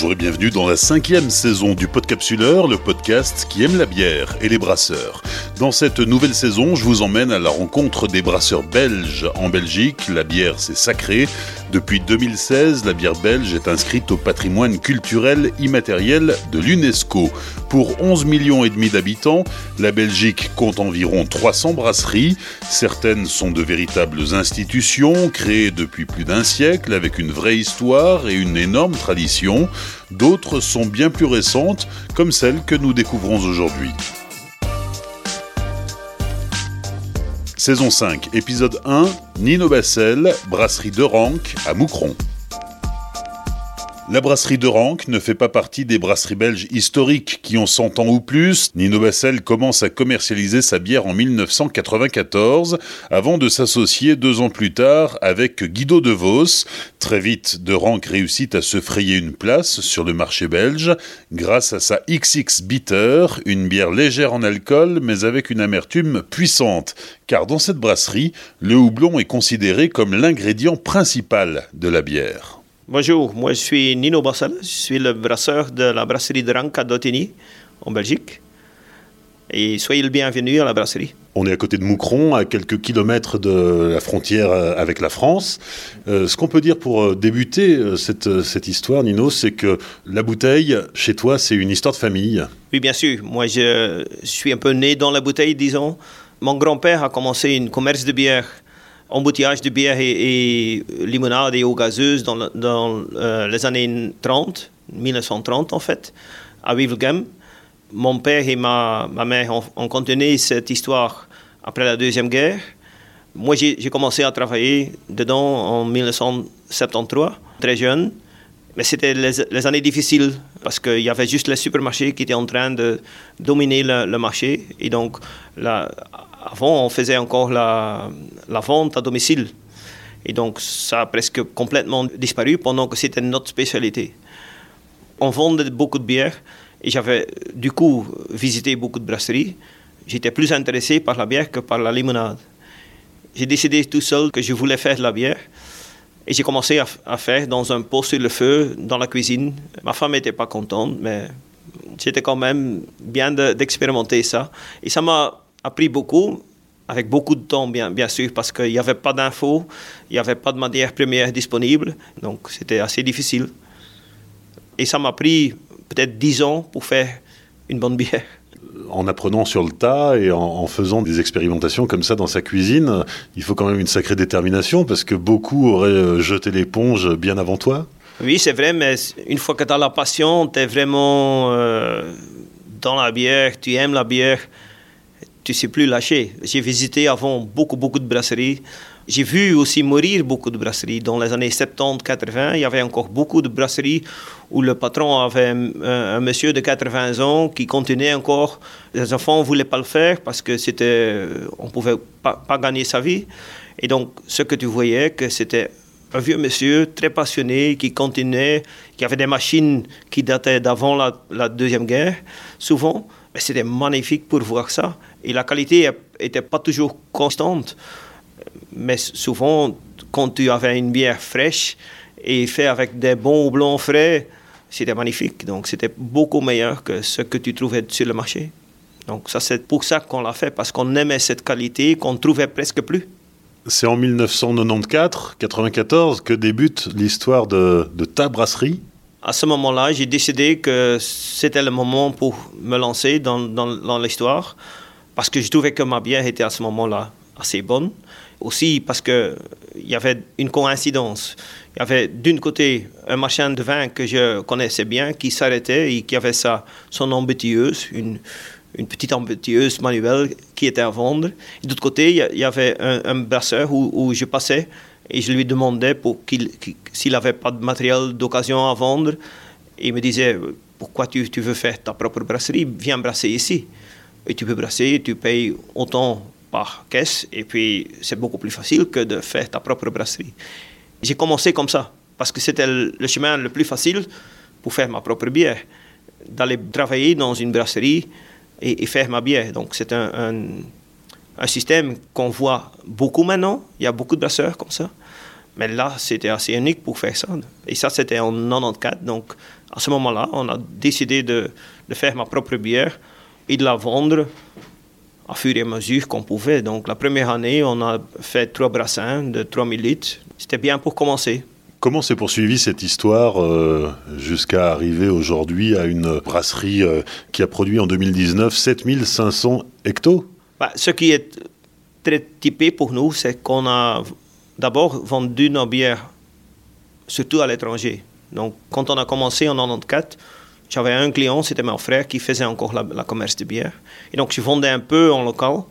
Bonjour et bienvenue dans la cinquième saison du Podcapsuleur, le podcast qui aime la bière et les brasseurs. Dans cette nouvelle saison, je vous emmène à la rencontre des brasseurs belges. En Belgique, la bière c'est sacré. Depuis 2016, la bière belge est inscrite au patrimoine culturel immatériel de l'UNESCO. Pour 11 millions et demi d'habitants, la Belgique compte environ 300 brasseries. Certaines sont de véritables institutions créées depuis plus d'un siècle avec une vraie histoire et une énorme tradition. D'autres sont bien plus récentes, comme celle que nous découvrons aujourd'hui. Saison 5, épisode 1, Nino Bassel, brasserie de Rank à Moucron. La brasserie de Rank ne fait pas partie des brasseries belges historiques qui ont 100 ans ou plus. Nino Bassel commence à commercialiser sa bière en 1994 avant de s'associer deux ans plus tard avec Guido de Vos. Très vite, de Rank réussit à se frayer une place sur le marché belge grâce à sa XX Bitter, une bière légère en alcool mais avec une amertume puissante. Car dans cette brasserie, le houblon est considéré comme l'ingrédient principal de la bière. Bonjour, moi je suis Nino Bassel, je suis le brasseur de la brasserie de Rank à en Belgique. Et soyez le bienvenu à la brasserie. On est à côté de Moucron, à quelques kilomètres de la frontière euh, avec la France. Euh, ce qu'on peut dire pour euh, débuter cette, cette histoire, Nino, c'est que la bouteille, chez toi, c'est une histoire de famille. Oui, bien sûr. Moi, je suis un peu né dans la bouteille, disons. Mon grand-père a commencé un commerce de bière embouteillage de bière et, limonade et eau gazeuse dans, euh, les années 30, 1930 en fait, à Wevelgem. Mon père et ma, ma mère ont, continué cette histoire après la Deuxième Guerre. Moi, j'ai commencé à travailler dedans en 1973, très jeune. Mais c'était les, années difficiles parce qu'il y avait juste les supermarchés qui étaient en train de dominer le, le marché. Et donc, la, avant, on faisait encore la, vente à domicile. Et donc, ça a presque complètement disparu pendant que c'était notre spécialité. On vendait beaucoup de bière et j'avais du coup visité beaucoup de brasseries. J'étais plus intéressé par la bière que par la limonade. J'ai décidé tout seul que je voulais faire de la bière. Et j'ai commencé à, faire dans un pot sur le feu, dans la cuisine. Ma femme n'était pas contente, mais c'était quand même bien d'expérimenter ça. Et ça m'a appris beaucoup, avec beaucoup de temps, bien, bien sûr, parce qu'il n'y avait pas d'infos, il n'y avait pas de matière première disponible, donc c'était assez difficile. Et ça m'a pris peut-être dix ans pour faire une bonne bière. En apprenant sur le tas et en, faisant des expérimentations comme ça dans sa cuisine, il faut quand même une sacrée détermination parce que beaucoup auraient euh, jeté l'éponge bien avant toi. Oui, c'est vrai, mais une fois que tu as la passion, tu es vraiment euh, dans la bière, tu aimes la bière, tu ne sais plus lâcher. J'ai visité avant beaucoup, beaucoup de brasseries. J'ai vu aussi mourir beaucoup de brasseries. Dans les années 70-80, il y avait encore beaucoup de brasseries où le patron avait un, monsieur de 80 ans qui continuait encore. Les enfants ne voulaient pas le faire parce que c'était, on ne pouvait pas, gagner sa vie. Et donc, ce que tu voyais, que c'était un vieux monsieur très passionné qui continuait, qui avait des machines qui dataient d'avant la Deuxième Guerre, souvent. C'était magnifique pour voir ça. Et la qualité n'était pas toujours constante. Mais souvent, quand tu avais une bière fraîche et fait avec des bons houblons frais, c'était magnifique. Donc, c'était beaucoup meilleur que ce que tu trouvais sur le marché. Donc, ça, c'est pour ça qu'on l'a fait, parce qu'on aimait cette qualité qu'on trouvait presque plus. C'est en 1994-94 que débute l'histoire de ta brasserie à ce moment-là, j'ai décidé que c'était le moment pour me lancer dans, dans, l'histoire, parce que je trouvais que ma bière était à ce moment-là assez bonne. Aussi parce qu'il y avait une coïncidence. Il y avait d'une côté un marchand de vin que je connaissais bien qui s'arrêtait et qui avait sa, son embouteilleuse, une, une petite embouteilleuse manuelle qui était à vendre. D'autre côté, il y avait un, brasseur où, où je passais et je lui demandais s'il n'avait pas de matériel d'occasion à vendre. Il me disait, pourquoi tu, tu, veux faire ta propre brasserie? Viens brasser ici. Et tu peux brasser, tu payes autant par caisse, et puis c'est beaucoup plus facile que de faire ta propre brasserie. J'ai commencé comme ça, parce que c'était le chemin le plus facile pour faire ma propre bière, d'aller travailler dans une brasserie et, faire ma bière. Donc c'est un un système qu'on voit beaucoup maintenant. Il y a beaucoup de brasseurs comme ça. Mais là, c'était assez unique pour faire ça. Et ça, c'était en 94. Donc, à ce moment-là, on a décidé de, de, faire ma propre bière et de la vendre à fur et à mesure qu'on pouvait. Donc, la première année, on a fait trois brassins de 3000 litres. C'était bien pour commencer. Comment s'est poursuivie cette histoire euh, jusqu'à arriver aujourd'hui à une brasserie euh, qui a produit en 2019 7500 hectos? Bah, Ce qui est très typé pour nous, c'est qu'on a d'abord vendu nos bières, surtout à l'étranger. Donc, quand on a commencé en 94, j'avais un client, c'était mon frère, qui faisait encore la, commerce de bière. Et donc, je vendais un peu en local.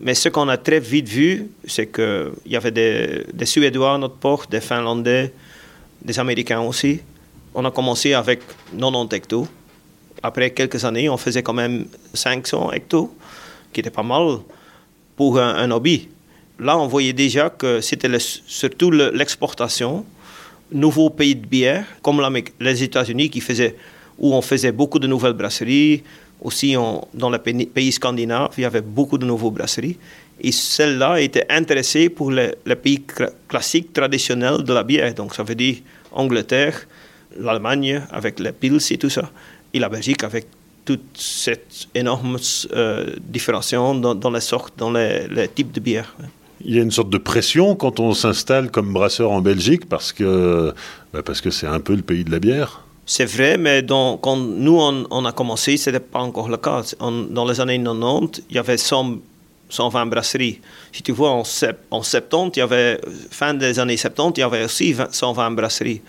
Mais ce qu'on a très vite vu, c'est qu'il y avait des, Suédois à notre porte, des Finlandais, des Américains aussi. On a commencé avec 90 hectos. Après quelques années, on faisait quand même 500 hectos, qui était pas mal pour un, hobby. Là, on voyait déjà que c'était surtout l'exportation. Nouveaux pays de bière, comme les États-Unis, qui faisaient, où on faisait beaucoup de nouvelles brasseries. Aussi, dans les pays scandinaves, il y avait beaucoup de nouvelles brasseries. Et celles-là étaient intéressées pour les, pays classiques, traditionnels de la bière. Donc, ça veut dire Angleterre, l'Allemagne avec les pils et tout ça, et la Belgique avec toute cette énorme euh, différenciation dans, les sortes, dans les, types de bières. Il y a une sorte de pression quand on s'installe comme brasseur en Belgique parce que bah, c'est un peu le pays de la bière. C'est vrai, mais quand nous on, a commencé, ce n'était pas encore le cas. dans les années 90, il y avait 100, 120 brasseries. Si tu vois, en, en 70, il y avait, fin des années 70, il y avait aussi 120 brasseries.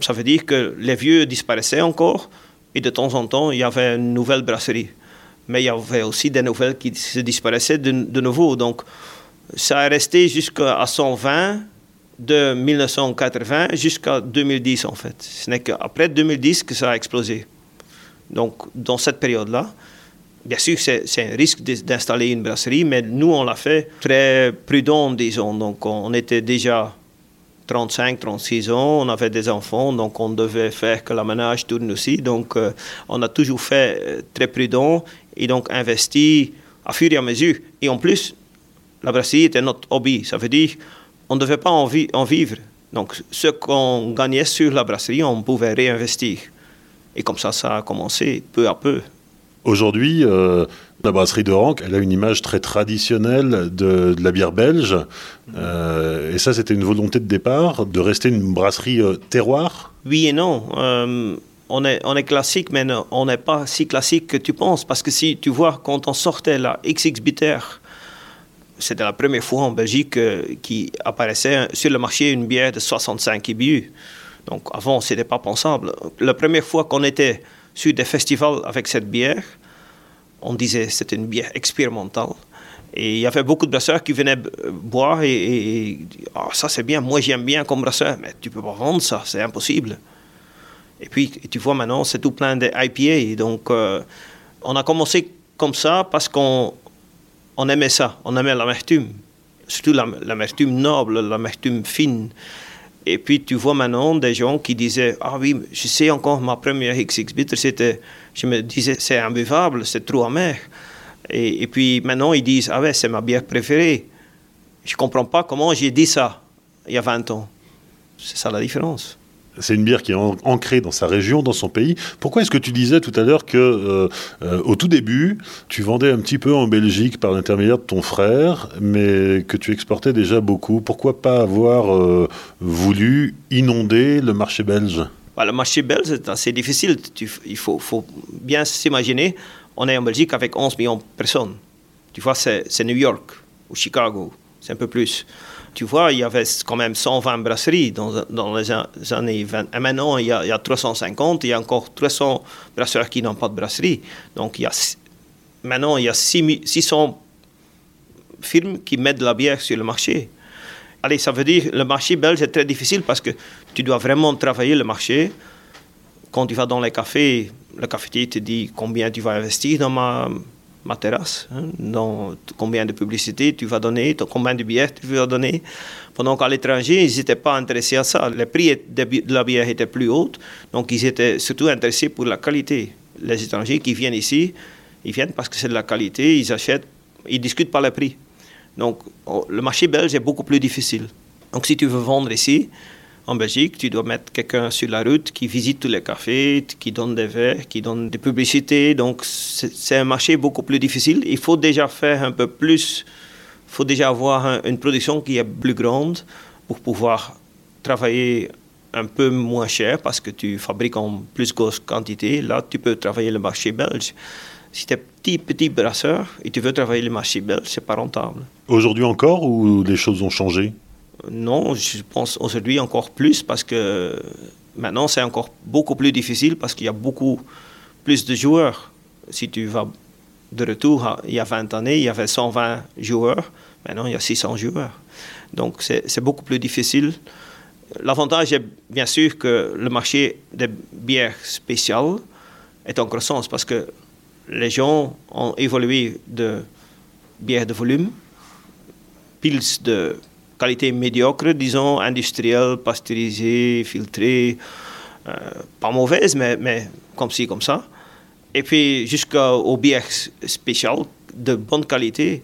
Ça veut dire que les vieux disparaissaient encore, et de temps en temps, il y avait une nouvelle brasserie. Mais il y avait aussi des nouvelles qui se disparaissaient de, de nouveau. Donc, ça est resté jusqu'à 120 de 1980 jusqu'à 2010 en fait. Ce n'est qu'après 2010 que ça a explosé. Donc dans cette période-là, bien sûr c'est un risque d'installer une brasserie, mais nous on l'a fait très prudent disons. Donc on était déjà 35, 36 ans, on avait des enfants, donc on devait faire que la ménage tourne aussi. Donc, euh, on a toujours fait euh, très prudent et donc investi à fur et à mesure. Et en plus, la brasserie était notre hobby. Ça veut dire on ne devait pas en, en vivre. Donc, ce qu'on gagnait sur la brasserie, on pouvait réinvestir. Et comme ça, ça a commencé peu à peu. Aujourd'hui, euh, la brasserie de Rank, elle a une image très traditionnelle de, la bière belge. Euh, et ça, c'était une volonté de départ, de rester une brasserie euh, terroir? Oui et non. on, est, on est classique, mais on n'est pas si classique que tu penses. Parce que si tu vois, quand on sortait la XX Bitter, c'était la première fois en Belgique qui apparaissait sur le marché une bière de 65 IBU. Donc avant, ce n'était pas pensable. La première fois qu'on était sur des festivals avec cette bière. On disait que c'était une bière expérimentale. Et il y avait beaucoup de brasseurs qui venaient boire et, ah, ça c'est bien, moi j'aime bien comme brasseur, mais tu peux pas vendre ça, c'est impossible. Et puis tu vois maintenant c'est tout plein de IPA, donc euh, on a commencé comme ça parce qu'on on aimait ça, on aimait l'amertume, surtout l'amertume noble, l'amertume fine. Et puis tu vois maintenant des gens qui disaient Ah oui, je sais encore ma première XX bitter, c'était, je me disais c'est imbuvable, c'est trop amer. Et, et, puis maintenant ils disent Ah ouais, c'est ma bière préférée. Je comprends pas comment j'ai dit ça il y a 20 ans. C'est ça la différence. C'est une bière qui est ancrée dans sa région, dans son pays. Pourquoi est-ce que tu disais tout à l'heure que, euh, euh, au tout début, tu vendais un petit peu en Belgique par l'intermédiaire de ton frère, mais que tu exportais déjà beaucoup? Pourquoi pas avoir euh, voulu inonder le marché belge? Bah, Le marché belge, c'est assez difficile. il faut, faut bien s'imaginer, on est en Belgique avec 11 millions de personnes. Tu vois, c'est New York ou Chicago, c'est un peu plus tu vois, il y avait quand même 120 brasseries dans, dans les années 20. Et maintenant, il y, a, il y, a, 350, il y a encore 300 brasseurs qui n'ont pas de brasserie. Donc, il y a, maintenant, il y a 600 firmes qui mettent de la bière sur le marché. Allez, ça veut dire le marché belge est très difficile parce que tu dois vraiment travailler le marché. Quand tu vas dans les cafés, le cafetier te dit combien tu vas investir dans ma ma terrasse, hein, combien de publicités tu vas donner, combien de billets tu vas donner. Pendant qu'à l'étranger, ils n'étaient pas intéressés à ça. Le prix de la bière était plus haut, donc ils étaient surtout intéressés pour la qualité. Les étrangers qui viennent ici, ils viennent parce que c'est de la qualité, ils achètent, ils discutent pas le prix. Donc oh, le marché belge est beaucoup plus difficile. Donc si tu veux vendre ici, en Belgique, tu dois mettre quelqu'un sur la route qui visite tous les cafés, qui donne des verres, qui donne des publicités. Donc c'est un marché beaucoup plus difficile. Il faut déjà faire un peu plus, il faut déjà avoir une production qui est plus grande pour pouvoir travailler un peu moins cher parce que tu fabriques en plus grosse quantité. Là, tu peux travailler le marché belge. Si tu es petit, petit brasseur et tu veux travailler le marché belge, c'est pas rentable. Aujourd'hui encore ou les choses ont changé? Non, je pense aujourd'hui encore plus parce que maintenant c'est encore beaucoup plus difficile parce qu'il y a beaucoup plus de joueurs. Si tu vas de retour, il y a 20 années, il y avait 120 joueurs. Maintenant, il y a 600 joueurs. Donc, c'est beaucoup plus difficile. L'avantage est bien sûr que le marché des bières spéciales est en croissance parce que les gens ont évolué de bières de volume, pils de qualité médiocre, disons, industrielle, pasteurisée, filtrée, euh, pas mauvaise, mais, mais comme ci, comme ça. Et puis jusqu'aux bières spéciales de bonne qualité,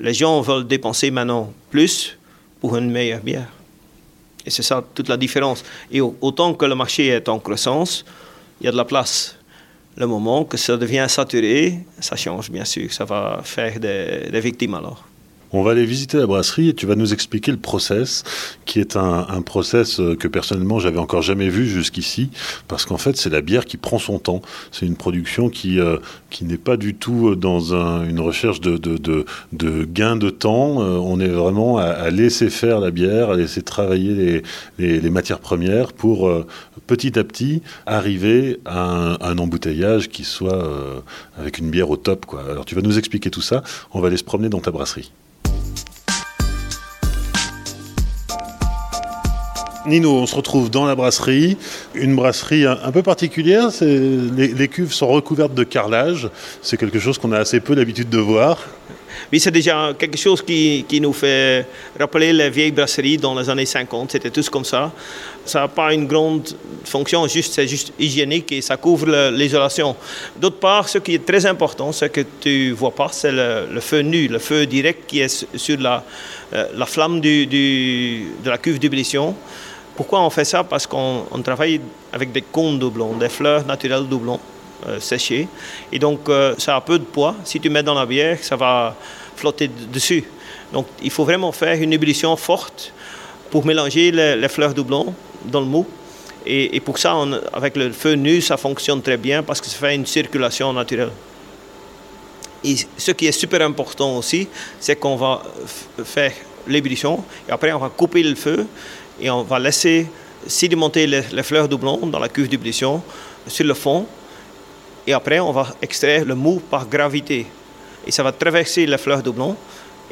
les gens veulent dépenser maintenant plus pour une meilleure bière. Et c'est ça toute la différence. Et autant que le marché est en croissance, il y a de la place. Le moment que ça devient saturé, ça change bien sûr. Ça va faire des victimes alors. On va aller visiter la brasserie et tu vas nous expliquer le process, qui est un, un process euh, que personnellement j'avais encore jamais vu jusqu'ici, parce qu'en fait c'est la bière qui prend son temps. C'est une production qui, euh, qui n'est pas du tout euh, dans une recherche de, de, de, gain de temps. on est vraiment à, laisser faire la bière, à laisser travailler les, les, matières premières pour petit à petit arriver à un, embouteillage qui soit avec une bière au top. Quoi. Alors tu vas nous expliquer tout ça. On va aller se promener dans ta brasserie. Nino, on se retrouve dans la brasserie, une brasserie un, peu particulière. Les, cuves sont recouvertes de carrelage. C'est quelque chose qu'on a assez peu l'habitude de voir. Oui, c'est déjà quelque chose qui, qui, nous fait rappeler les vieilles brasseries dans les années 50. C'était tous comme ça. Ça n'a pas une grande fonction, juste, c'est juste hygiénique et ça couvre l'isolation. D'autre part, ce qui est très important, ce que tu vois pas, c'est le, feu nu, le feu direct qui est sur la, euh, la flamme du, de la cuve d'ébullition. Pourquoi on fait ça? Parce qu'on travaille avec des cônes doublons, des fleurs naturelles doublons euh, séchées. Et donc, euh, ça a peu de poids. Si tu mets dans la bière, ça va flotter dessus. Donc, il faut vraiment faire une ébullition forte pour mélanger les, fleurs doublons dans le mou. Et, pour ça, avec le feu nu, ça fonctionne très bien parce que ça fait une circulation naturelle. Et ce qui est super important aussi, c'est qu'on va faire l'ébullition et après on va couper le feu et on va laisser sédimenter les, fleurs doublons dans la cuve d'ébullition sur le fond et après on va extraire le mou par gravité et ça va traverser les fleurs doublons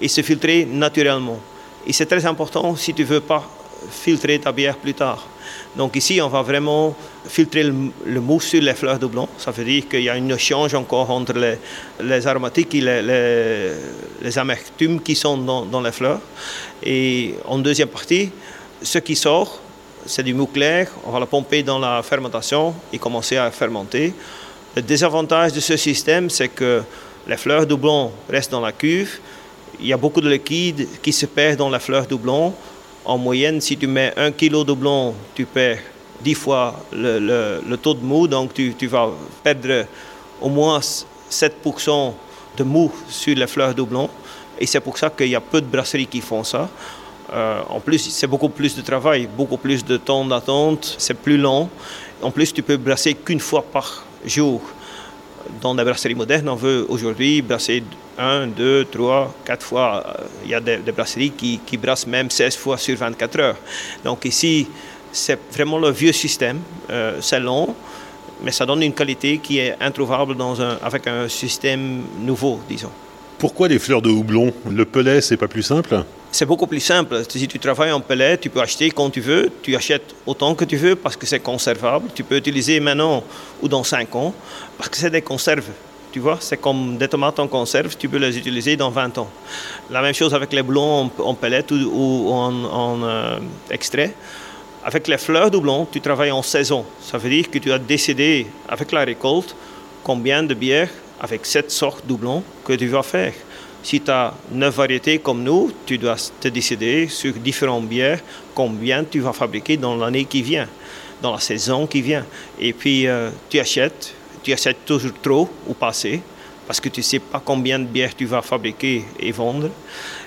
et se filtrer naturellement. Et c'est très important si tu veux pas filtrer ta bière plus tard. Donc ici, on va vraiment filtrer le, mou sur les fleurs doublons. Ça veut dire qu'il y a un échange encore entre les, les aromatiques et les, les, amertumes qui sont dans, dans, les fleurs. Et en deuxième partie, ce qui sort, c'est du mou clair. On va le pomper dans la fermentation et commencer à fermenter. Le désavantage de ce système, c'est que les fleurs doublons restent dans la cuve. Il y a beaucoup de liquide qui se perd dans les fleurs doublons. En moyenne, si tu mets un kilo de doublon, tu perds 10 fois le, taux de mou. Donc, tu, tu, vas perdre au moins 7% de mou sur les fleurs doublons. Et c'est pour ça qu'il y a peu de brasseries qui font ça. Euh, en plus, c'est beaucoup plus de travail, beaucoup plus de temps d'attente, c'est plus long. En plus, tu peux brasser qu'une fois par jour. Dans la brasserie moderne, on veut aujourd'hui brasser un, deux, trois, quatre fois. Il y a des, brasseries qui, brassent même 16 fois sur 24 heures. Donc ici, c'est vraiment le vieux système. Euh, c'est long, mais ça donne une qualité qui est introuvable avec un système nouveau, disons. Pourquoi les fleurs de houblon? Le pellet, c'est pas plus simple? C'est beaucoup plus simple. Si tu travailles en pellet, tu peux acheter quand tu veux, tu achètes autant que tu veux parce que c'est conservable. Tu peux utiliser maintenant ou dans 5 ans parce que c'est des conserves. Tu vois, c'est comme des tomates en conserve, tu peux les utiliser dans 20 ans. La même chose avec les blonds en, pellet ou, en, euh, extrait. Avec les fleurs de blond, tu travailles en saison. Ça veut dire que tu as décidé avec la récolte combien de bières avec cette sorte doublon que tu vas faire. Si tu as neuf variétés comme nous, tu dois te décider sur différentes bières combien tu vas fabriquer dans l'année qui vient, dans la saison qui vient. Et puis euh, tu achètes, tu achètes toujours trop ou pas assez, parce que tu ne sais pas combien de bières tu vas fabriquer et vendre.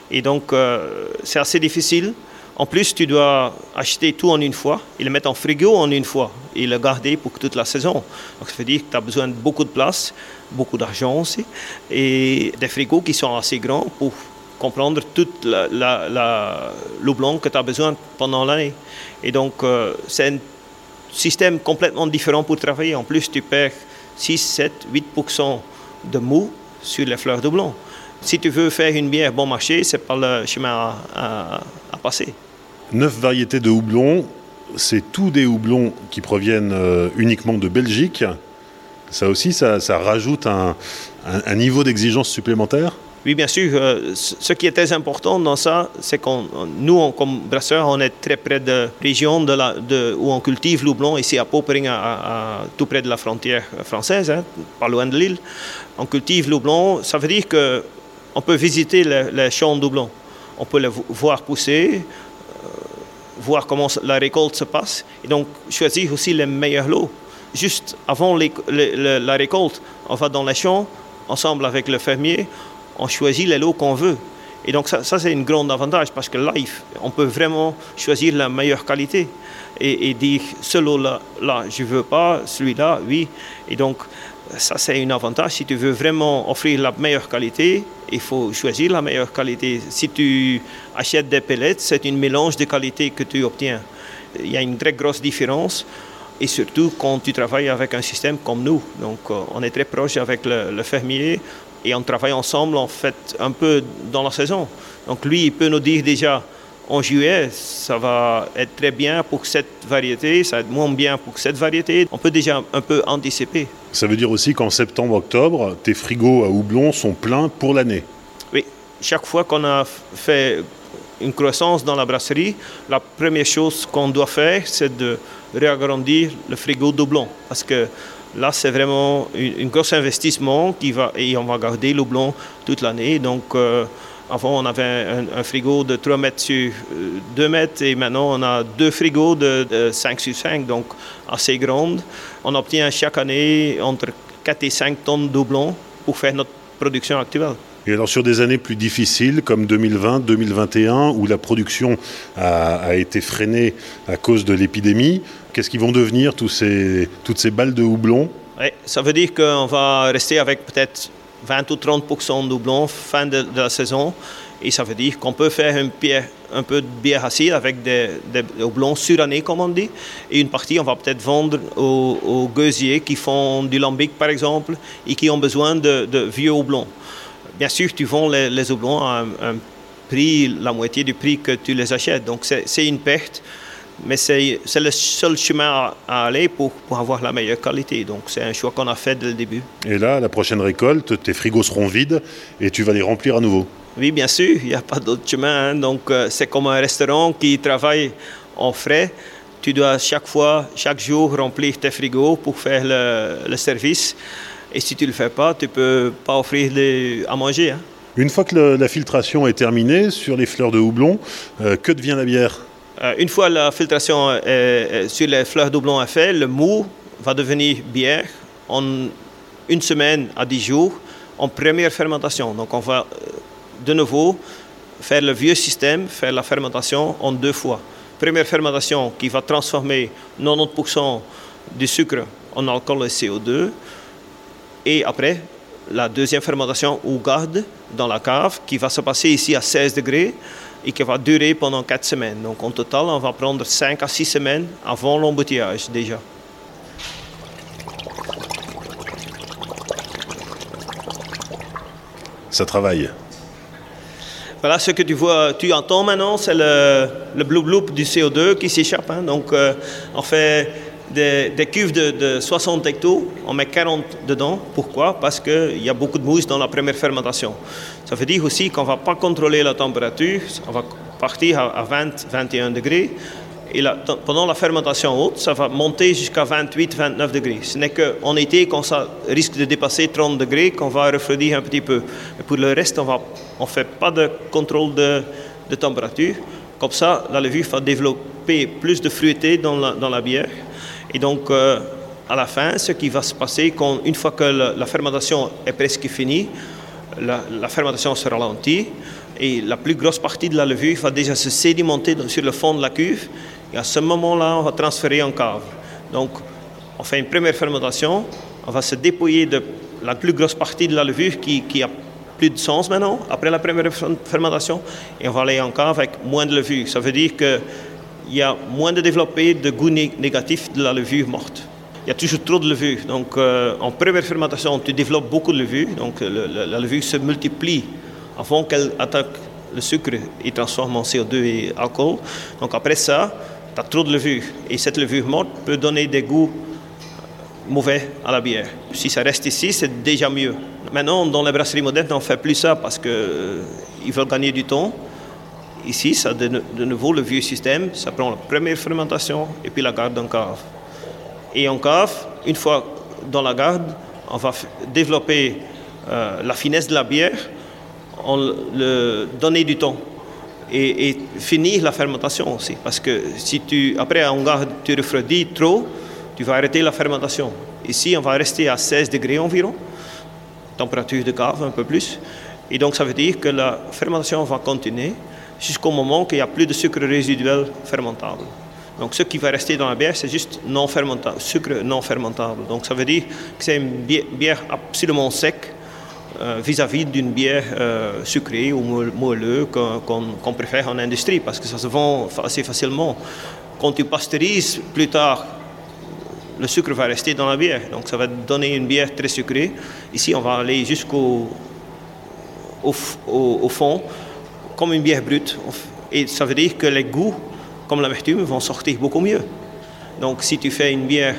Et donc euh, c'est assez difficile. En plus, tu dois acheter tout en une fois et le mettre en frigo en une fois et le garder pour toute la saison. Donc, ça veut dire que tu as besoin de beaucoup de place, beaucoup d'argent aussi, et des frigos qui sont assez grands pour comprendre tout la, la, le blanc que tu as besoin pendant l'année. Et donc, euh, c'est un système complètement différent pour travailler. En plus, tu perds 6, 7, 8% de mou sur les fleurs de blanc. Si tu veux faire une bière bon marché, c'est pas le chemin à passer. Neuf variétés de houblon, c'est tous des houblons qui proviennent euh, uniquement de Belgique. Ça aussi, ça, rajoute un, niveau d'exigence supplémentaire? Oui, bien sûr. Euh, ce qui est très important dans ça, c'est que nous, comme brasseurs, on est très près de la région de où on cultive le houblon, ici à Popering, tout près de la frontière française, hein, pas loin de l'île. On cultive le houblon, ça veut dire qu'on peut visiter les, champs de houblon. On peut les voir pousser, voir comment la récolte se passe et donc choisir aussi les meilleurs lots. Juste avant la récolte, on va dans les champs ensemble avec le fermier, on choisit les lots qu'on veut. Et donc ça, c'est un grand avantage parce que là, on peut vraiment choisir la meilleure qualité et, dire ce lot-là, là, je veux pas, celui-là, oui. Et donc ça, c'est un avantage. Si tu veux vraiment offrir la meilleure qualité, il faut choisir la meilleure qualité. Si tu achètes des pellets, c'est un mélange de qualité que tu obtiens. Il y a une très grosse différence. Et surtout quand tu travailles avec un système comme nous. Donc, euh, on est très proche avec le, le fermier et on travaille ensemble, en fait, un peu dans la saison. Donc, lui, il peut nous dire déjà en juillet, ça va être très bien pour cette variété, ça va être moins bien pour cette variété. On peut déjà un peu anticiper. Ça veut dire aussi qu'en septembre-octobre, tes frigos à houblon sont pleins pour l'année Oui, chaque fois qu'on a fait une croissance dans la brasserie, la première chose qu'on doit faire, c'est de réagrandir le frigo doublon. Parce que là, c'est vraiment un gros investissement qui va, et on va garder le doublon toute l'année. Donc, euh, avant, on avait un, frigo de 3 mètres sur 2 euh, mètres et maintenant, on a deux frigos de, 5 sur 5, donc assez grandes. On obtient chaque année entre 4 et 5 tonnes de doublons pour faire notre production actuelle. Et alors sur des années plus difficiles comme 2020, 2021, où la production a, été freinée à cause de l'épidémie, qu'est-ce qu'ils vont devenir tous ces, toutes ces balles de houblon? Ça veut dire qu'on va rester avec peut-être 20 ou 30 de doublons fin de, la saison. Et ça veut dire qu'on peut faire un, un peu de bière acide avec des, des houblons surannés, comme on dit. Et une partie, on va peut-être vendre aux, aux qui font du lambic, par exemple, et qui ont besoin de, vieux houblons. Bien sûr, tu vends les, les à un, prix, la moitié du prix que tu les achètes. Donc, c'est une perte mais c'est le seul chemin à, aller pour, pour, avoir la meilleure qualité. Donc c'est un choix qu'on a fait dès le début. Et là, la prochaine récolte, tes frigos seront vides et tu vas les remplir à nouveau Oui, bien sûr, il n'y a pas d'autre chemin. Hein. Donc euh, c'est comme un restaurant qui travaille en frais. Tu dois chaque fois, chaque jour, remplir tes frigos pour faire le, le service. Et si tu ne le fais pas, tu ne peux pas offrir à manger. Hein. Une fois que la filtration est terminée sur les fleurs de houblon, euh, que devient la bière? Une fois la filtration sur les fleurs doublons est faite, le mou va devenir bière en une semaine à dix jours en première fermentation. Donc on va euh, de nouveau faire le vieux système, faire la fermentation en deux fois. Première fermentation qui va transformer 90% du sucre en alcool et CO2. Et après, la deuxième fermentation ou garde dans la cave qui va se passer ici à 16 degrés et qui va durer pendant 4 semaines. Donc en total, on va prendre 5 à 6 semaines avant l'embouteillage déjà. Ça travaille. Voilà ce que tu vois, tu entends maintenant, c'est le, le blue bloop du CO2 qui s'échappe. Hein. Donc euh, on fait des, cuves de, de, 60 hectos, on met 40 dedans. Pourquoi? Parce qu'il y a beaucoup de mousse dans la première fermentation. Ça veut dire aussi qu'on ne va pas contrôler la température, on va partir à, 20, 21 degrés Et pendant la fermentation haute, ça va monter jusqu'à 28-29 degrés. Ce n'est qu'en été, quand ça risque de dépasser 30 degrés, qu'on va refroidir un petit peu. Pour le reste, on ne fait pas de contrôle de, température. Comme ça, la levure va développer plus de fruité dans la bière. Et donc, euh, à la fin, ce qui va se passer, quand, une fois que la, fermentation est presque finie, la, fermentation se ralentit et la plus grosse partie de la levure va déjà se sédimenter sur le fond de la cuve. Et à ce moment-là, on va transférer en cave. Donc, on fait une première fermentation, on va se dépouiller de la plus grosse partie de la levure qui, qui a plus de sens maintenant, après la première fermentation, et on va aller en cave avec moins de levure. Ça veut dire qu'il y a moins de développé de goût négatif de la levure morte. Il y a toujours trop de levure. Donc, euh, en première fermentation, tu développes beaucoup de levure, donc la levure se multiplie avant qu'elle attaque le sucre et transforme en CO2 et alcool. Donc après ça, tu as trop de levure. Et cette levure morte peut donner des goûts mauvais à la bière. Si ça reste ici, c'est déjà mieux. Maintenant, dans les brasseries modernes, on ne fait plus ça parce qu'ils euh, veulent gagner du temps. Ici, ça de, de, nouveau le vieux système, ça prend la première fermentation et puis la garde en cave. Et en cave, une fois dans la garde, on va développer euh, la finesse de la bière on le donner du temps et, finir la fermentation aussi. Parce que si tu, après en garde, tu refroidis trop, tu vas arrêter la fermentation. Ici, on va rester à 16 degrés environ, température de cave un peu plus. Et donc, ça veut dire que la fermentation va continuer jusqu'au moment qu'il n'y a plus de sucre résiduel fermentable. Donc, ce qui va rester dans la bière, c'est juste non fermentable, sucre non fermentable. Donc, ça veut dire que c'est une bière absolument sec, euh, vis-à-vis d'une bière euh, sucrée ou moelleuse qu'on préfère en industrie parce que ça se vend assez facilement. Quand tu pasteurises plus tard, le sucre va rester dans la bière, donc ça va donner une bière très sucrée. Ici, on va aller jusqu'au au, fond, comme une bière brute. Et ça veut dire que les goûts, comme l'amertume, vont sortir beaucoup mieux. Donc si tu fais une bière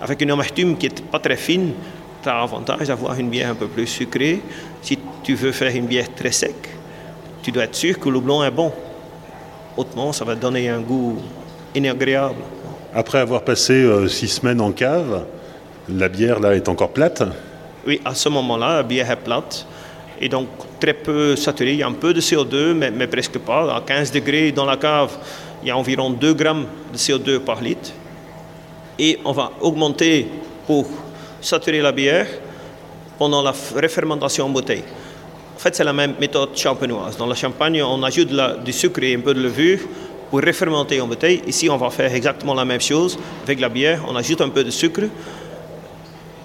avec une amertume qui n'est pas très fine, tu as avantage d'avoir une bière un peu plus sucrée. Si tu veux faire une bière très sec, tu dois être sûr que le blanc est bon. Autrement, ça va donner un goût inagréable. Après avoir passé euh, six semaines en cave, la bière là est encore plate? Oui, à ce moment-là, la bière est plate et donc très peu saturée. Il y a un peu de CO2, mais, mais, presque pas. À 15 degrés dans la cave, il y a environ 2 grammes de CO2 par litre. Et on va augmenter pour saturer la bière pendant la réfermentation en bouteille. En fait, c'est la même méthode champenoise. Dans la champagne, on ajoute du sucre et un peu de levure pour réfermenter en bouteille. Ici, on va faire exactement la même chose avec la bière. On ajoute un peu de sucre.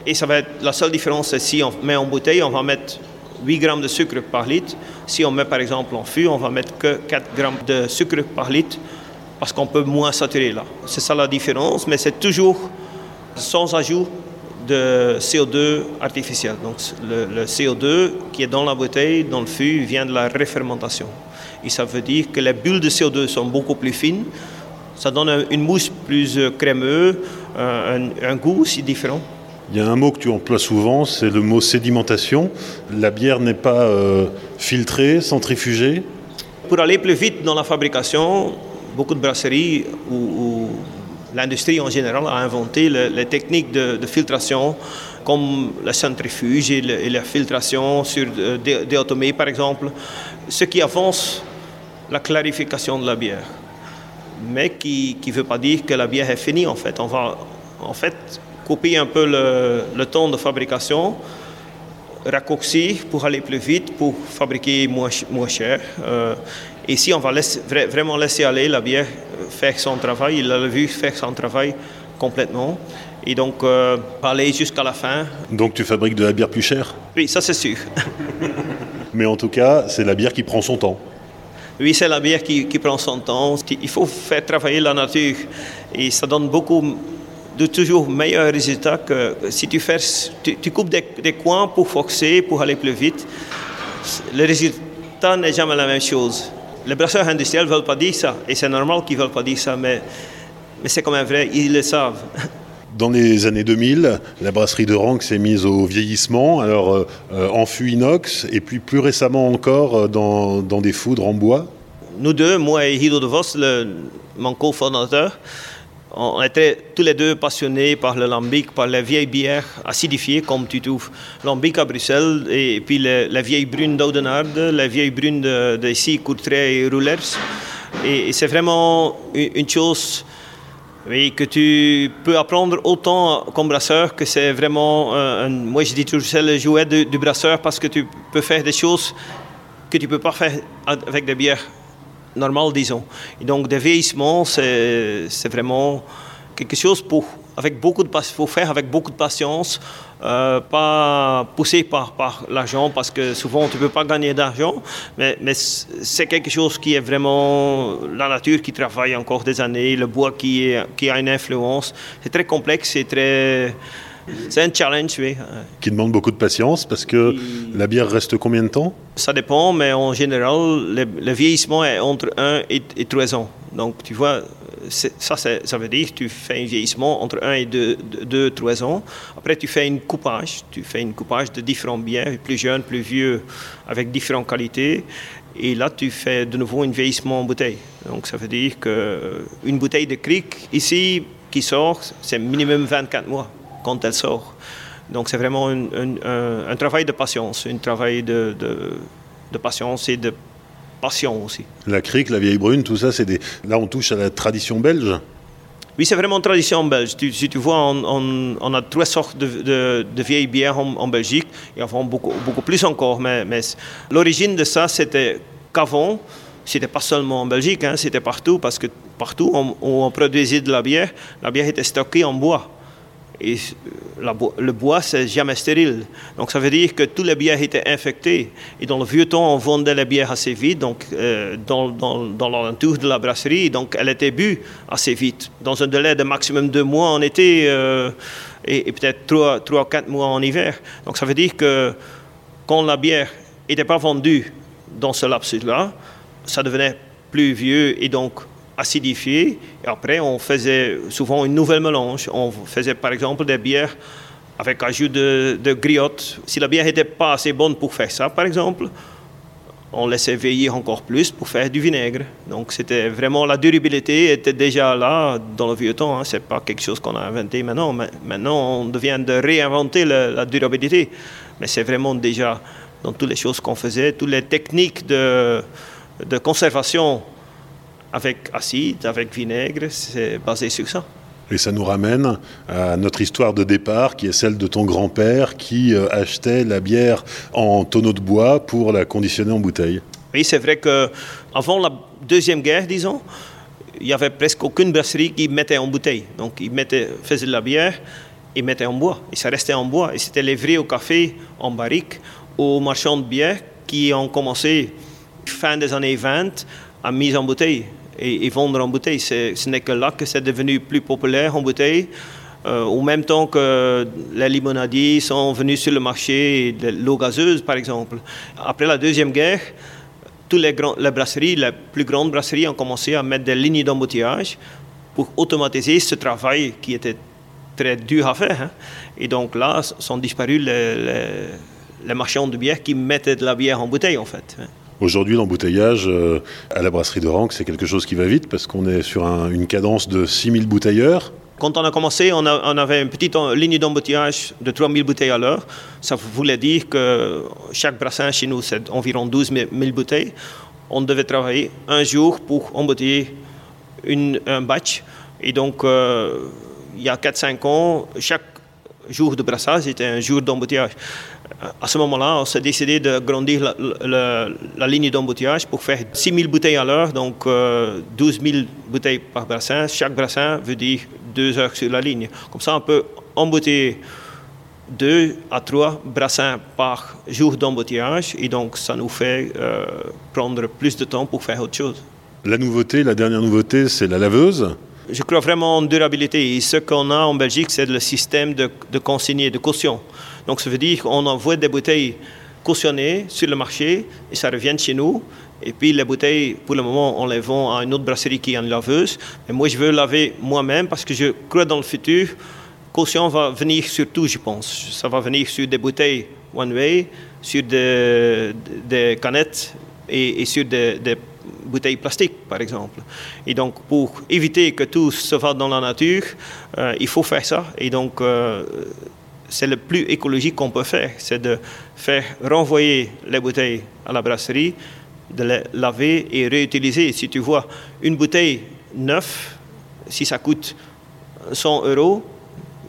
Et ça va être la seule différence, c'est si on met en bouteille, on va mettre 8 grammes de sucre par litre. Si on met par exemple en fût, on va mettre que 4 grammes de sucre par litre parce qu'on peut moins saturer là. C'est ça la différence, mais c'est toujours sans ajout de CO2 artificiel. Donc le, CO2 qui est dans la bouteille, dans le fût, vient de la réfermentation. Et ça veut dire que les bulles de CO2 sont beaucoup plus fines. Ça donne une mousse plus crémeuse, un, un goût aussi différent. Il y a un mot que tu emploies souvent, c'est le mot sédimentation. La bière n'est pas euh, filtrée, centrifugée Pour aller plus vite dans la fabrication, beaucoup de brasseries ou l'industrie en général a inventé les, techniques de, filtration comme la centrifuge et, la filtration sur euh, des, par exemple, ce qui avance la clarification de la bière. Mais qui ne veut pas dire que la bière est finie en fait couper un peu le, temps de fabrication, raccourcir pour aller plus vite, pour fabriquer moins, moins cher. Euh, et si on va vraiment laisser aller la bière faire son travail, il a vu faire son travail complètement. Et donc, euh, aller jusqu'à la fin. Donc, tu fabriques de la bière plus chère? Oui, ça c'est sûr. Mais en tout cas, c'est la bière qui prend son temps. Oui, c'est la bière qui, qui, prend son temps. Il faut faire travailler la nature. Et ça donne beaucoup de toujours meilleurs résultats que si tu, fais, tu, coupes des, des, coins pour forcer, pour aller plus vite. Le résultat n'est jamais la même chose. Les brasseurs industriels ne veulent pas dire ça, et c'est normal qu'ils ne veulent pas dire ça, mais, mais c'est quand même vrai, ils le savent. Dans les années 2000, la brasserie de Rank s'est mise au vieillissement, alors euh, en fût inox, et puis plus récemment encore euh, dans, dans, des foudres en bois. nous deux, moi et Guido de Vos, le, mon cofondateur, on était tous les deux passionnés par le lambic, par les vieilles bières acidifiées, comme tu trouves lambic à Bruxelles, et puis les, les vieilles brunes d'Audenarde, les vieilles brunes d'ici, de, Courtrai et Roulers. Et, c'est vraiment une, chose que tu peux apprendre autant comme brasseur que c'est vraiment, euh, un, moi je dis toujours c'est le jouet du, du, brasseur parce que tu peux faire des choses que tu ne peux pas faire avec des bières normales, disons. Et donc, des vieillissements, c'est vraiment quelque chose pour, avec beaucoup de, faut faire avec beaucoup de patience, euh, pas poussé par, par l'argent, parce que souvent tu ne peux pas gagner d'argent, mais, mais c'est quelque chose qui est vraiment la nature qui travaille encore des années, le bois qui, est, qui a une influence. C'est très complexe, c'est très c'est un challenge, oui. Qui demande beaucoup de patience parce que la bière reste combien de temps? Ça dépend, mais en général, le, le vieillissement est entre 1 et, et 3 ans. Donc, tu vois, ça, ça veut dire que tu fais un vieillissement entre 1 et 2, 2, 3 ans. Après, tu fais une coupage. Tu fais une coupage de différents bières, plus jeunes, plus vieux, avec différentes qualités. Et là, tu fais de nouveau un vieillissement en bouteille. Donc, ça veut dire qu'une bouteille de cric, ici, qui sort, c'est minimum 24 mois quand elle sort. Donc c'est vraiment un, un, un, travail de patience, un travail de, de, de, patience et de passion aussi. La crique, la vieille brune, tout ça, c'est des... là on touche à la tradition belge? Oui, c'est vraiment une tradition belge. Tu, si tu vois, on, on, on, a trois sortes de, de, de vieilles bières en, en, Belgique, et enfin beaucoup, beaucoup plus encore. Mais, mais l'origine de ça, c'était qu'avant, c'était pas seulement en Belgique, hein, c'était partout, parce que partout où on, on produisait de la bière, la bière était stockée en bois. Et le bois, c'est jamais stérile. Donc ça veut dire que tous les bières étaient infectés. Et dans le vieux temps, on vendait les bières assez vite, donc euh, dans, dans, de la brasserie. Donc elle était bue assez vite. Dans un délai de maximum deux mois en été euh, et, peut-être trois, trois, quatre mois en hiver. Donc ça veut dire que quand la bière n'était pas vendue dans ce laps-là, ça devenait plus vieux et donc acidifié. Et après, on faisait souvent une nouvelle mélange. On faisait par exemple des bières avec ajout de, de. Si la bière n'était pas assez bonne pour faire ça, par exemple, on laissait veiller encore plus pour faire du vinaigre. Donc c'était vraiment la durabilité était déjà là dans le vieux temps. Hein. C'est pas quelque chose qu'on a inventé maintenant. Maintenant, on devient de réinventer la, durabilité. Mais c'est vraiment déjà dans toutes les choses qu'on faisait, toutes les techniques de conservation avec acide, avec vinaigre, c'est basé sur ça. Et ça nous ramène à notre histoire de départ, qui est celle de ton grand-père qui euh, achetait la bière en tonneau de bois pour la conditionner en bouteille. Oui, c'est vrai qu'avant la Deuxième Guerre, disons, il n'y avait presque aucune brasserie qui mettait en bouteille. Donc, ils mettaient, faisaient de la bière, ils mettaient en bois. Et ça restait en bois. Et c'était livré au café, en barrique, aux marchands de bière qui ont commencé, fin des années 20, à mise en bouteille et, vendre en bouteille. Ce n'est que là que c'est devenu plus populaire en bouteille. Euh, au même temps que les limonadiers sont venus sur le marché l'eau gazeuse, par exemple. Après la Deuxième Guerre, toutes les, grands, les brasseries, les plus grandes brasseries ont commencé à mettre des lignes d'embouteillage pour automatiser ce travail qui était très dur à faire. Hein. Et donc là, sont disparus les, marchands de bière qui mettaient de la bière en bouteille, en fait. Aujourd'hui, l'embouteillage euh, à la brasserie de Rank, c'est quelque chose qui va vite parce qu'on est sur un, une cadence de 6000 bouteilleurs. Quand on a commencé, on, avait une petite ligne d'embouteillage de 3000 bouteilles à l'heure. Ça voulait dire que chaque brassin chez nous, c'est environ 12 000 bouteilles. On devait travailler un jour pour embouteiller un batch. Et donc, euh, il y a 4-5 ans, chaque jour de brassage était un jour d'embouteillage. À ce moment-là, on s'est décidé de grandir la, la, la ligne d'embouteillage pour faire 6 000 bouteilles à l'heure, donc euh, 12 000 bouteilles par brassin. Chaque brassin veut dire 2 heures sur la ligne. Comme ça, on peut embouteiller 2 à 3 brassins par jour d'embouteillage et donc ça nous fait euh, prendre plus de temps pour faire autre chose. La nouveauté, la dernière nouveauté, c'est la laveuse je crois vraiment en durabilité. Et ce qu'on a en Belgique, c'est le système de, de consigné, de caution. Donc ça veut dire qu'on envoie des bouteilles cautionnées sur le marché et ça revient chez nous. Et puis les bouteilles, pour le moment, on les vend à une autre brasserie qui est une laveuse. Mais moi, je veux laver moi-même parce que je crois dans le futur, caution va venir sur tout, je pense. Ça va venir sur des bouteilles one way, sur des, canettes et, sur des, des bouteilles plastiques, par exemple. Et donc, pour éviter que tout se va dans la nature, euh, il faut faire ça. Et donc, euh, c'est le plus écologique qu'on peut faire, c'est de faire renvoyer les bouteilles à la brasserie, de les laver et réutiliser. Si tu vois une bouteille neuve, si ça coûte 100 euros,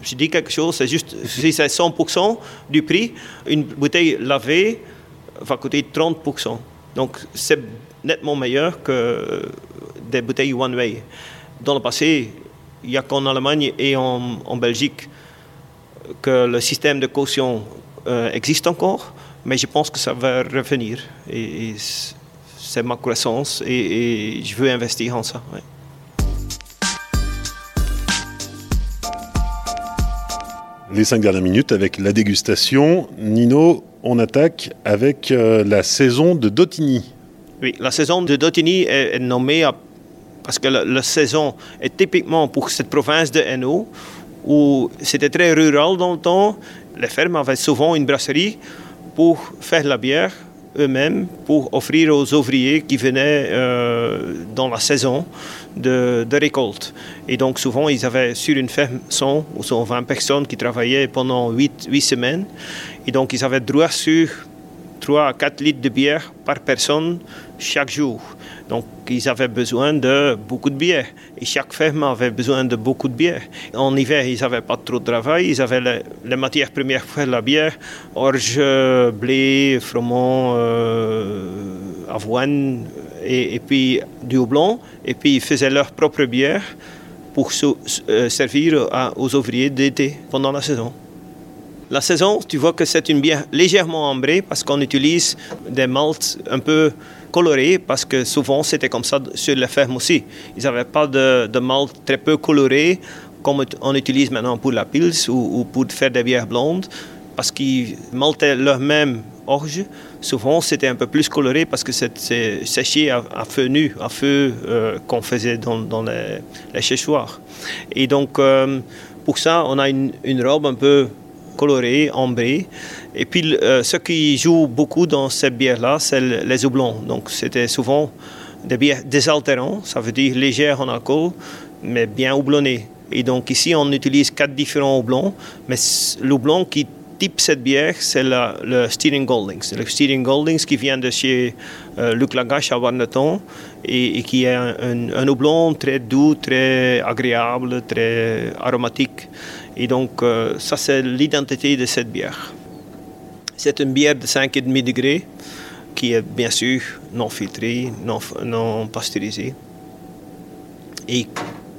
je dis quelque chose, c'est juste si c'est 100% du prix, une bouteille lavée va coûter 30%. Donc c'est nettement meilleur que des bouteilles one way. Dans le passé, il n'y a qu'en Allemagne et en, en, Belgique que le système de caution euh, existe encore, mais je pense que ça va revenir. Et, et c'est ma croissance et, et, je veux investir en ça. Ouais. Les cinq dernières minutes avec la dégustation. Nino, on attaque avec euh, la saison de Dotigny. Oui, la saison de Dotigny est, est nommée à, parce que la, la, saison est typiquement pour cette province de Hainaut où c'était très rural dans le temps. Les fermes avaient souvent une brasserie pour faire la bière eux-mêmes, pour offrir aux ouvriers qui venaient euh, dans la saison de, de, récolte. Et donc souvent, ils avaient sur une ferme 100 ou 120 personnes qui travaillaient pendant 8, 8 semaines. Et donc ils avaient droit sur 3 à 4 litres de bière par personne chaque jour. Donc, ils avaient besoin de beaucoup de bière. Et chaque ferme avait besoin de beaucoup de bière. En hiver, ils n'avaient pas trop de travail. Ils avaient les, matières premières pour la bière orge, blé, froment, euh, avoine et, puis du houblon. Et puis, ils faisaient leur propre bière pour euh, servir aux ouvriers d'été pendant la saison. La saison, tu vois que c'est une bière légèrement ambrée parce qu'on utilise des maltes un peu colorés parce que souvent c'était comme ça sur les fermes aussi. Ils n'avaient pas de, de très peu coloré comme on utilise maintenant pour la pils ou, ou pour faire des bières blondes parce qu'ils maltaient leur même orge. Souvent c'était un peu plus coloré parce que c'est séché à, feu nu, à feu euh, qu'on faisait dans, dans les, séchoirs. Et donc euh, pour ça on a une, une robe un peu coloré, ambré. Et puis, euh, ce qui joue beaucoup dans cette bière-là, c'est les houblons. Donc, c'était souvent des bières désaltérantes, ça veut dire légères en alcool, mais bien houblonnées. Et donc, ici, on utilise quatre différents houblons, mais le houblon qui type cette bière, c'est le Steering Goldings. Le Steering Goldings qui vient de chez euh, Luc Lagache à Warneton et, et, qui est un, un, un, houblon très doux, très agréable, très aromatique. Et donc, euh, ça, c'est l'identité de cette bière. C'est une bière de 5,5 degrés qui est bien sûr non filtrée, non, non pasteurisée et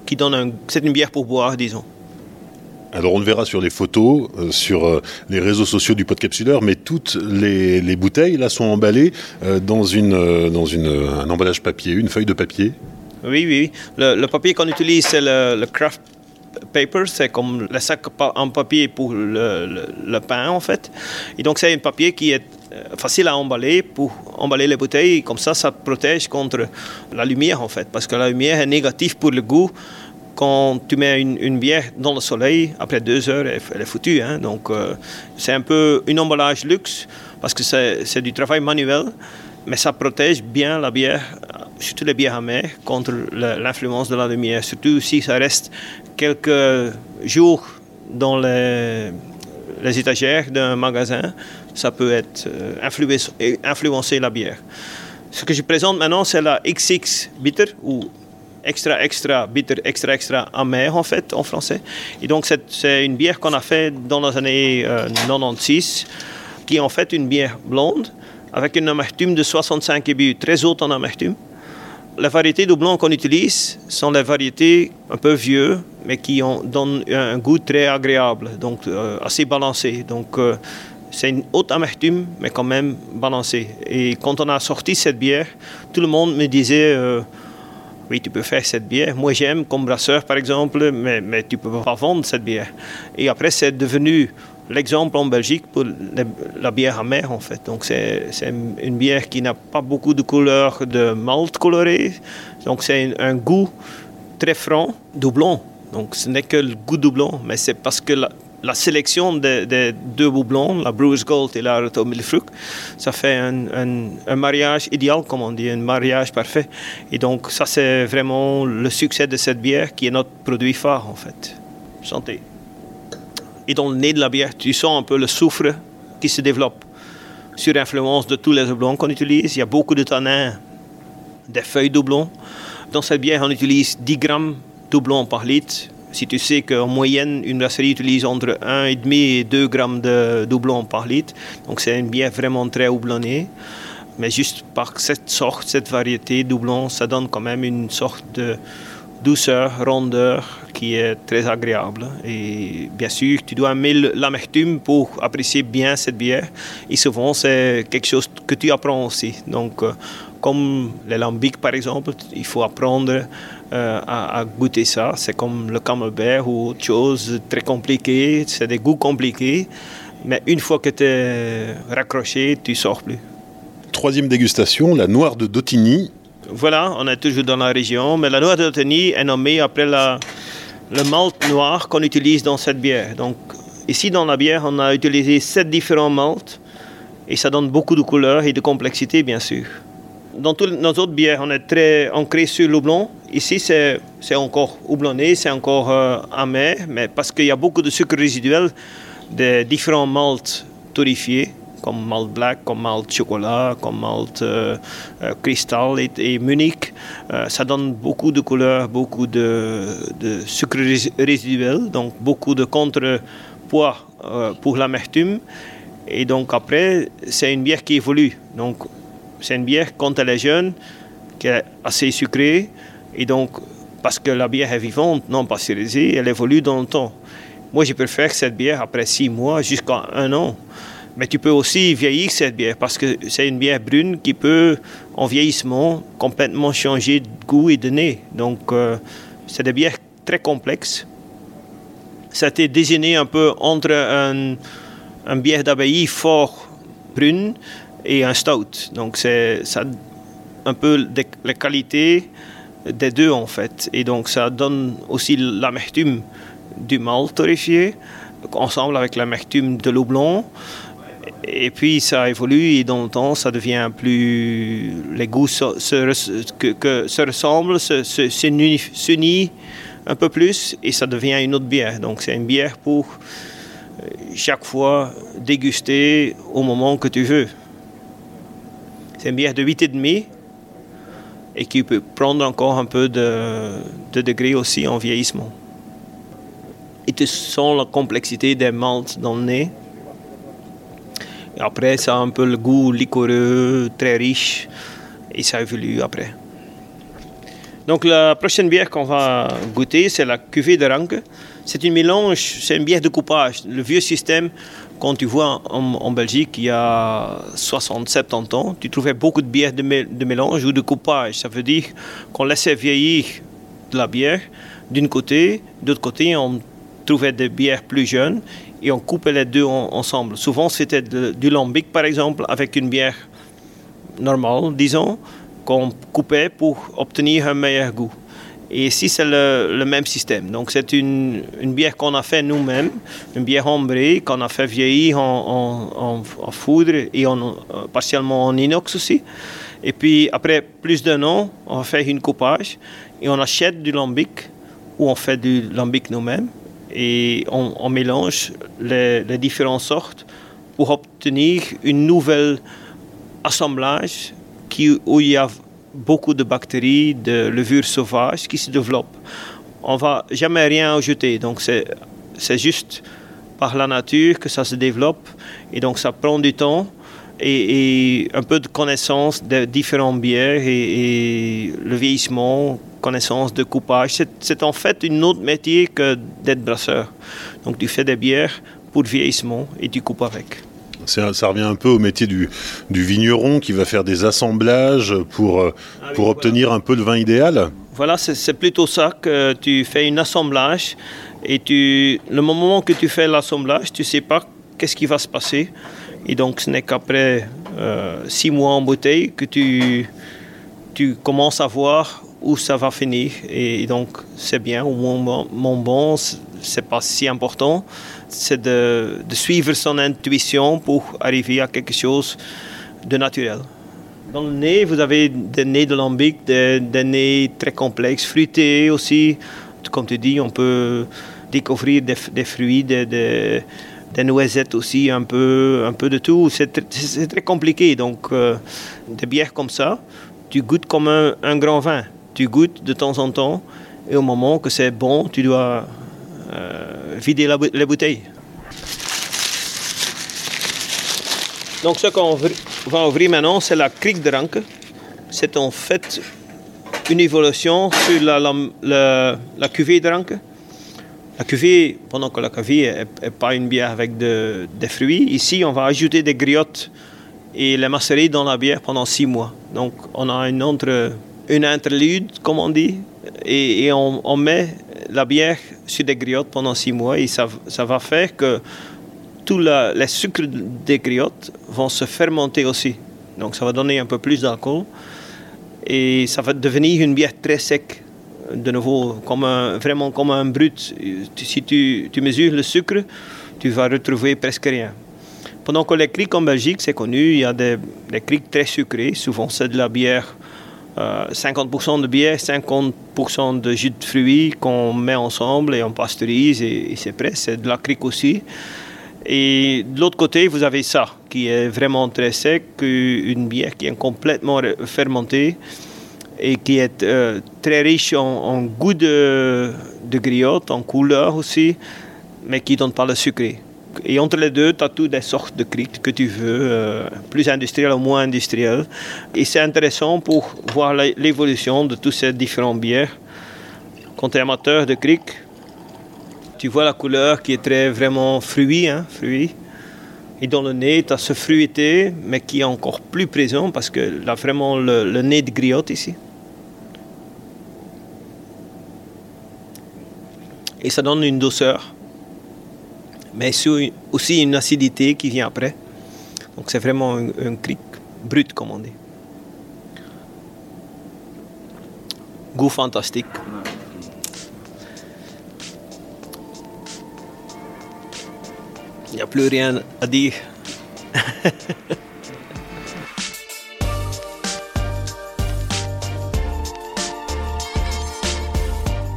qui donne un. C'est une bière pour boire, disons. Alors on le verra sur les photos, euh, sur euh, les réseaux sociaux du Podcapsuleur, mais toutes les, les, bouteilles là sont emballées euh, dans, une, dans une, un emballage papier, une feuille de papier. Oui, oui. Le, le papier qu'on utilise, c'est le, le, craft paper, c'est comme le sac en papier pour le, le, pain en fait. Et donc c'est un papier qui est euh, facile à emballer pour emballer les bouteilles. Comme ça, ça protège contre la lumière en fait, parce que la lumière est négative pour le goût quand tu mets une, bière dans le soleil, après deux heures, elle, est foutue. Hein? Donc, euh, c'est un peu un emballage luxe parce que c'est du travail manuel, mais ça protège bien la bière, surtout les bières amères, contre l'influence de la lumière. Surtout si ça reste quelques jours dans les, étagères d'un magasin, ça peut être euh, influencer, la bière. Ce que je présente maintenant, c'est la XX Bitter ou extra extra bitter, extra extra amer en fait en français. Et donc c'est une bière qu'on a fait dans les années euh, 96, qui est en fait une bière blonde avec une amertume de 65 IBU, très haute en amertume. Les variétés de blanc qu'on utilise sont les variétés un peu vieux, mais qui ont, donnent un goût très agréable, donc euh, assez balancé. Donc euh, c'est une haute amertume, mais quand même balancée. Et quand on a sorti cette bière, tout le monde me disait euh, oui, tu peux faire cette bière. Moi, j'aime comme brasseur, par exemple, mais, mais tu ne peux pas vendre cette bière. Et après, c'est devenu l'exemple en Belgique pour la bière amère, en fait. Donc, c'est une bière qui n'a pas beaucoup de couleurs de malt coloré. Donc, c'est un, un, goût très franc, doublon. Donc, ce n'est que le goût doublon, mais c'est parce que la, sélection des deux boublons, la Bruce Gold et la Roto ça fait un, un, mariage idéal, comme on dit, un mariage parfait. Et donc, ça, c'est vraiment le succès de cette bière qui est notre produit phare, en fait. Santé. Et dans le nez de la bière, tu sens un peu le soufre qui se développe sur influence de tous les doublons qu'on utilise. Il y a beaucoup de tanins des feuilles doublons. Dans cette bière, on utilise 10 grammes doublons par litre. Si tu sais qu'en moyenne, une brasserie utilise entre 1,5 et 2 grammes de doublons par litre, donc c'est une bière vraiment très houblonnée. Mais juste par cette sorte, cette variété doublon, ça donne quand même une sorte de douceur, rondeur qui est très agréable. Et bien sûr, tu dois aimer l'amertume pour apprécier bien cette bière. Et souvent, c'est quelque chose que tu apprends aussi. Donc, euh, comme les lambics par exemple, il faut apprendre euh, à, goûter ça. C'est comme le camembert ou autre chose très compliqué, c'est des goûts compliqués. Mais une fois que tu es raccroché, tu sors plus. Troisième dégustation, la noire de Dotigny. Voilà, on est toujours dans la région, mais la noire de Dotigny est nommée après le malt noir qu'on utilise dans cette bière. Donc ici dans la bière, on a utilisé sept différents malts et ça donne beaucoup de couleurs et de complexité bien sûr. Dans toutes nos autres bières, on est très ancré sur le houblon. Ici, c'est, encore houblonné, c'est encore euh, amer, mais parce qu'il y a beaucoup de sucre résiduel des différents malts torréfiés, comme malt black, comme malt chocolat, comme malt euh, euh, cristal et, Munich. ça donne beaucoup de couleurs, beaucoup de, de sucre résiduel, donc beaucoup de contrepoids pour l'amertume. Et donc après, c'est une bière qui évolue. Donc c'est une bière, quand elle est jeune, qui est assez sucrée. Et donc, parce que la bière est vivante, non pasteurisée, elle évolue dans le temps. Moi, je préfère cette bière après six mois jusqu'à un an. Mais tu peux aussi vieillir cette bière parce que c'est une bière brune qui peut, en vieillissement, complètement changer de goût et de nez. Donc, euh, c'est des bières très complexes. Ça a été désigné un peu entre un, bière d'abbaye fort brune et un stout. Donc c'est un peu les qualités des deux en fait. Et donc ça donne aussi l'amertume du malt torréfié ensemble avec l'amertume de l'eau blanc. Et puis ça évolue et dans le temps ça devient plus. Les goûts se, que, se ressemblent, s'unissent un peu plus et ça devient une autre bière. Donc c'est une bière pour euh, chaque fois déguster au moment que tu veux. C'est une bière de 8,5 et qui peut prendre encore un peu de, de degré aussi en vieillissement. Et tu sens la complexité des maltes dans le nez. Après, ça a un peu le goût liquoreux, très riche, et ça évolue après. Donc la prochaine bière qu'on va goûter, c'est la cuvée de Ranke. C'est une mélange, c'est une bière de coupage. Le vieux système quand tu vois en, Belgique, il y a 60, 70 ans, tu trouvais beaucoup de bières de, de mélange ou de coupage. Ça veut dire qu'on laissait vieillir de la bière d'un côté, d'autre côté, on trouvait des bières plus jeunes et on coupait les deux ensemble. Souvent, c'était du lambic, par exemple, avec une bière normale, disons, qu'on coupait pour obtenir un meilleur goût. Et ici, c'est le, même système. Donc, c'est une, bière qu'on a fait nous-mêmes, une bière ombrée qu'on a fait vieillir en, foudre et en, euh, partiellement en inox aussi. Et puis, après plus d'un an, on fait une coupage et on achète du lambic ou on fait du lambic nous-mêmes et on, mélange les, différentes sortes pour obtenir une nouvelle assemblage qui, où il y a beaucoup de bactéries, de levures sauvages qui se développent. On va jamais rien ajouter, donc c'est juste par la nature que ça se développe et donc ça prend du temps et, un peu de connaissance de différents bières et, le vieillissement, connaissance de coupage. C'est en fait un autre métier que d'être brasseur. Donc tu fais des bières pour le vieillissement et tu coupes avec. Ça revient un peu au métier du, vigneron qui va faire des assemblages pour, euh, ah pour obtenir un peu de vin idéal Voilà, c'est plutôt ça que tu fais un assemblage et tu, le moment que tu fais l'assemblage, tu ne sais pas qu'est-ce qui va se passer. Et donc ce n'est qu'après euh, six mois en bouteille que tu, tu commences à voir où ça va finir. Et, donc, c'est bien, moment, mon bon, c'est pas si important. C'est de, suivre son intuition pour arriver à quelque chose de naturel. Dans le nez, vous avez des nez de lambic, des, nez très complexes, fruités aussi. Comme tu dis, on peut découvrir des, fruits, des, noisettes aussi, un peu, un peu de tout. C'est très compliqué. Donc, euh, des bières comme ça, tu goûtes comme un, grand vin. Tu goûtes de temps en temps, et au moment que c'est bon, tu dois euh, vider la, la bouteille. Donc, ce qu'on va ouvrir maintenant, c'est la crique de Ranke. C'est en fait une évolution sur la, la, cuvée de Ranke. La cuvée, pendant que la cuvée n'est pas une bière avec de, des fruits, ici on va ajouter des griottes et les macérer dans la bière pendant six mois. Donc on a une, entre, une interlude, comme on dit, et, on, met la bière sur des griottes pendant six mois et ça, va faire que tous les sucres des griottes vont se fermenter aussi. Donc ça va donner un peu plus d'alcool et ça va devenir une bière très sec. De nouveau, comme vraiment comme un brut. Si tu, mesures le sucre, tu vas retrouver presque rien. Pendant que les criques en Belgique, c'est connu, il y a des, des très sucrées. Souvent, c'est de la bière, euh, 50% de bière, 50% de jus de fruits qu'on met ensemble et on pasteurise et, c'est prêt. C'est de la crique aussi. Et de l'autre côté, vous avez ça, qui est vraiment très sec, une bière qui est complètement fermentée et qui est euh, très riche en, en goût de, de, griotte, en couleur aussi, mais qui ne donne pas le sucré. Et entre les deux, tu as toutes les sortes de criques que tu veux, euh, plus industrielles ou moins industrielles. Et c'est intéressant pour voir l'évolution de toutes ces différentes bières. Quand tu es amateur de criques, tu vois la couleur qui est très vraiment fruit, hein, fruit. Et dans le nez, tu as ce fruité, mais qui est encore plus présent parce que là, vraiment le nez de griotte ici. Et ça donne une douceur, mais aussi une acidité qui vient après. Donc c'est vraiment un, un cric brut, comme on dit. Goût fantastique. Il n'y a plus rien à dire.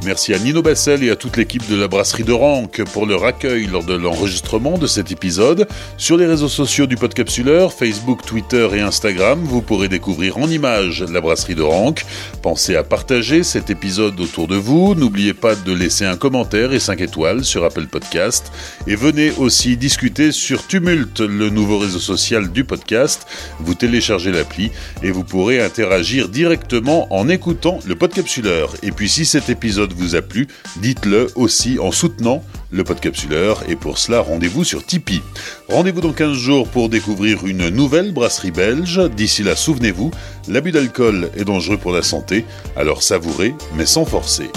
Merci à Nino Bassel et à toute l'équipe de la brasserie de Ranque pour leur accueil lors de l'enregistrement de cet épisode. Sur les réseaux sociaux du Podcapsuleur, Facebook, Twitter et Instagram, vous pourrez découvrir en images la brasserie de Ranque. Pensez à partager cet épisode autour de vous. N'oubliez pas de laisser un commentaire et 5 étoiles sur Apple Podcast. Et venez aussi discuter sur Tumult, le nouveau réseau social du podcast. Vous téléchargez l'appli et vous pourrez interagir directement en écoutant le Podcapsuleur. Et puis si cet épisode vous a plu, dites-le aussi en soutenant le Podcapsuleur et pour cela rendez-vous sur Tipeee. Rendez-vous dans 15 jours pour découvrir une nouvelle brasserie belge. D'ici là, souvenez-vous, l'abus d'alcool est dangereux pour la santé, alors savourez mais sans forcer.